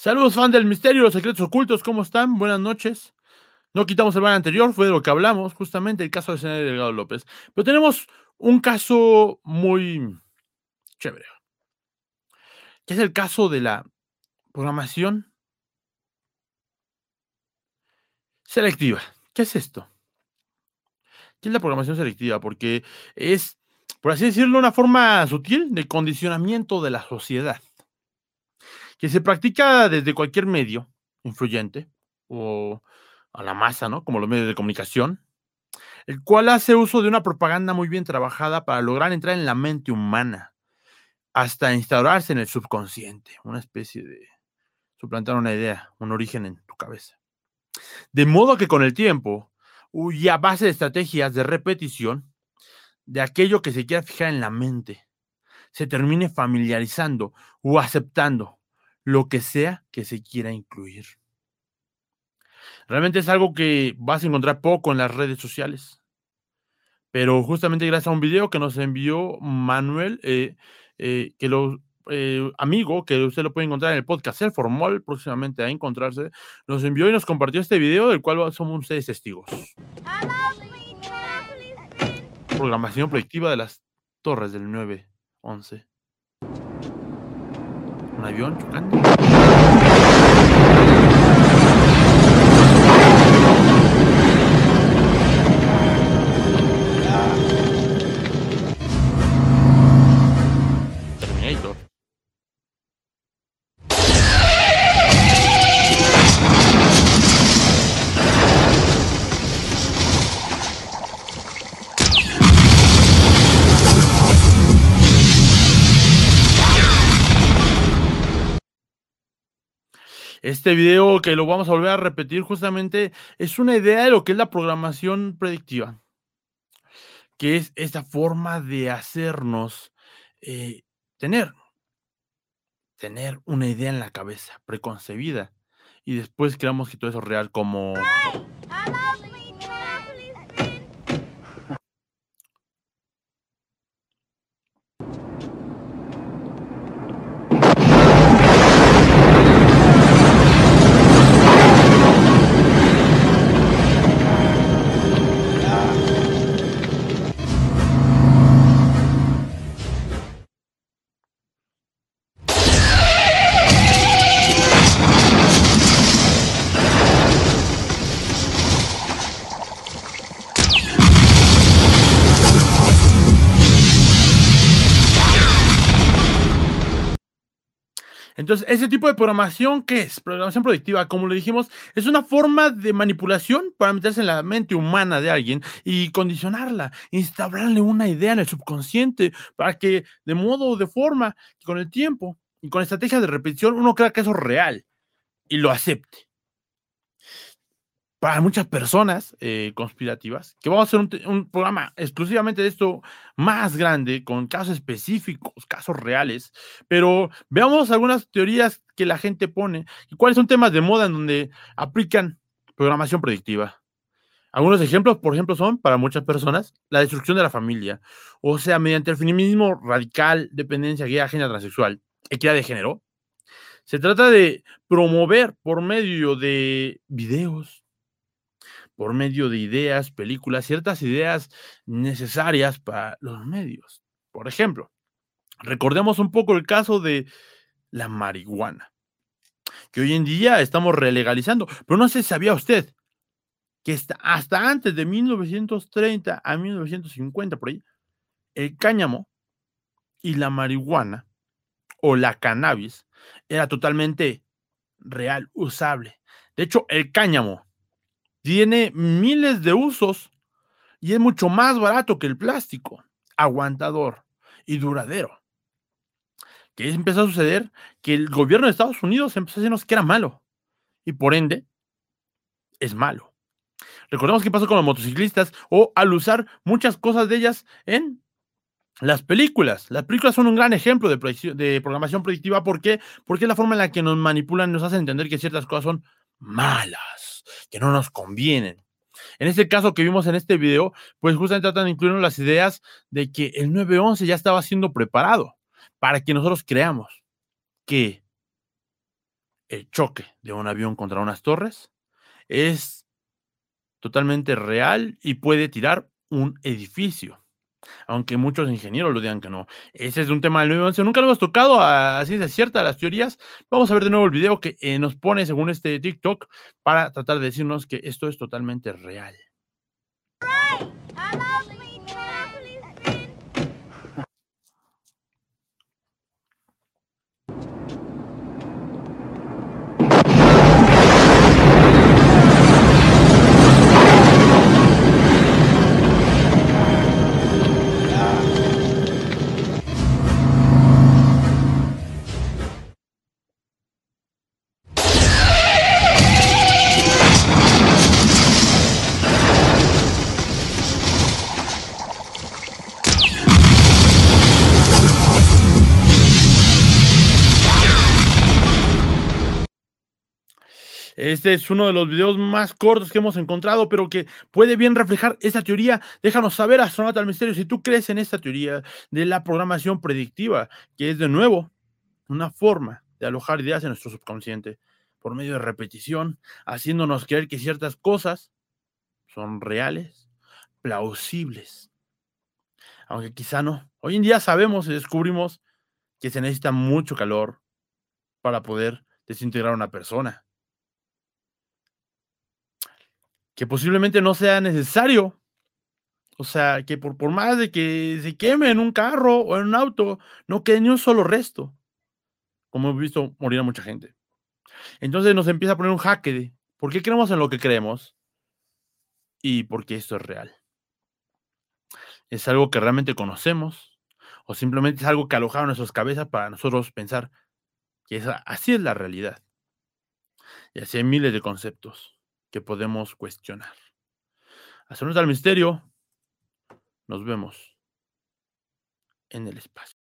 Saludos, fan del misterio, los secretos ocultos, ¿cómo están? Buenas noches. No quitamos el ban anterior, fue de lo que hablamos, justamente el caso de Senador Delgado López. Pero tenemos un caso muy chévere, que es el caso de la programación selectiva. ¿Qué es esto? ¿Qué es la programación selectiva? Porque es, por así decirlo, una forma sutil de condicionamiento de la sociedad, que se practica desde cualquier medio influyente o a la masa, ¿no? Como los medios de comunicación, el cual hace uso de una propaganda muy bien trabajada para lograr entrar en la mente humana, hasta instaurarse en el subconsciente, una especie de suplantar una idea, un origen en tu cabeza. De modo que con el tiempo, y a base de estrategias de repetición, de aquello que se quiera fijar en la mente, se termine familiarizando o aceptando lo que sea que se quiera incluir. Realmente es algo que vas a encontrar poco en las redes sociales. Pero justamente gracias a un video que nos envió Manuel, eh, eh, que lo eh, amigo, que usted lo puede encontrar en el podcast El Formol, próximamente a encontrarse, nos envió y nos compartió este video del cual somos ustedes testigos. Programación proyectiva de las torres del 911. Un avión chocando. Este video que lo vamos a volver a repetir justamente es una idea de lo que es la programación predictiva, que es esta forma de hacernos eh, tener, tener una idea en la cabeza preconcebida y después creamos que todo eso es real como... Entonces, ese tipo de programación, ¿qué es? Programación predictiva, como le dijimos, es una forma de manipulación para meterse en la mente humana de alguien y condicionarla, instaurarle una idea en el subconsciente para que de modo o de forma, con el tiempo y con estrategias de repetición, uno crea que eso es real y lo acepte para muchas personas eh, conspirativas, que vamos a hacer un, programa exclusivamente de esto más grande, con casos específicos, casos reales, pero veamos algunas teorías que la gente pone y cuáles son temas de moda en donde aplican programación predictiva. Algunos ejemplos, por ejemplo, son para muchas personas la destrucción de la familia, o sea, mediante el feminismo radical, dependencia gay, agenda transexual, equidad de género. Se trata de promover por medio de videos, por medio de ideas, películas, ciertas ideas necesarias para los medios. Por ejemplo, recordemos un poco el caso de la marihuana, que hoy en día estamos relegalizando, pero no sé si sabía usted que hasta antes de 1930 a 1950, por ahí, el cáñamo y la marihuana o la cannabis era totalmente real, usable. De hecho, el cáñamo tiene miles de usos y es mucho más barato que el plástico, aguantador y duradero. ¿Qué empezó a suceder? Que el gobierno de Estados Unidos empezó a decirnos que era malo y por ende es malo. Recordemos qué pasó con los motociclistas o al usar muchas cosas de ellas en las películas. Las películas son un gran ejemplo de, programación predictiva. ¿Por qué? Porque es la forma en la que nos manipulan, nos hacen entender que ciertas cosas son malas que no nos convienen. En este caso que vimos en este video, pues justamente tratan de incluir las ideas de que el 911 ya estaba siendo preparado para que nosotros creamos que el choque de un avión contra unas torres es totalmente real y puede tirar un edificio. Aunque muchos ingenieros lo digan que no. Ese es un tema del nuevo Nunca lo hemos tocado así de cierta las teorías. Vamos a ver de nuevo el video que eh, nos pone según este TikTok para tratar de decirnos que esto es totalmente real. Este es uno de los videos más cortos que hemos encontrado, pero que puede bien reflejar esta teoría. Déjanos saber, astronauta al misterio, si tú crees en esta teoría de la programación predictiva, que es de nuevo una forma de alojar ideas en nuestro subconsciente por medio de repetición, haciéndonos creer que ciertas cosas son reales, plausibles. Aunque quizá no. Hoy en día sabemos y descubrimos que se necesita mucho calor para poder desintegrar a una persona que posiblemente no sea necesario. O sea, que por, por más de que se queme en un carro o en un auto, no quede ni un solo resto. Como hemos visto morir a mucha gente. Entonces nos empieza a poner un jaque de por qué creemos en lo que creemos y por qué esto es real. ¿Es algo que realmente conocemos? ¿O simplemente es algo que alojaron nuestras cabezas para nosotros pensar que así es la realidad? Y así hay miles de conceptos que podemos cuestionar. Hasta al misterio. Nos vemos en el espacio.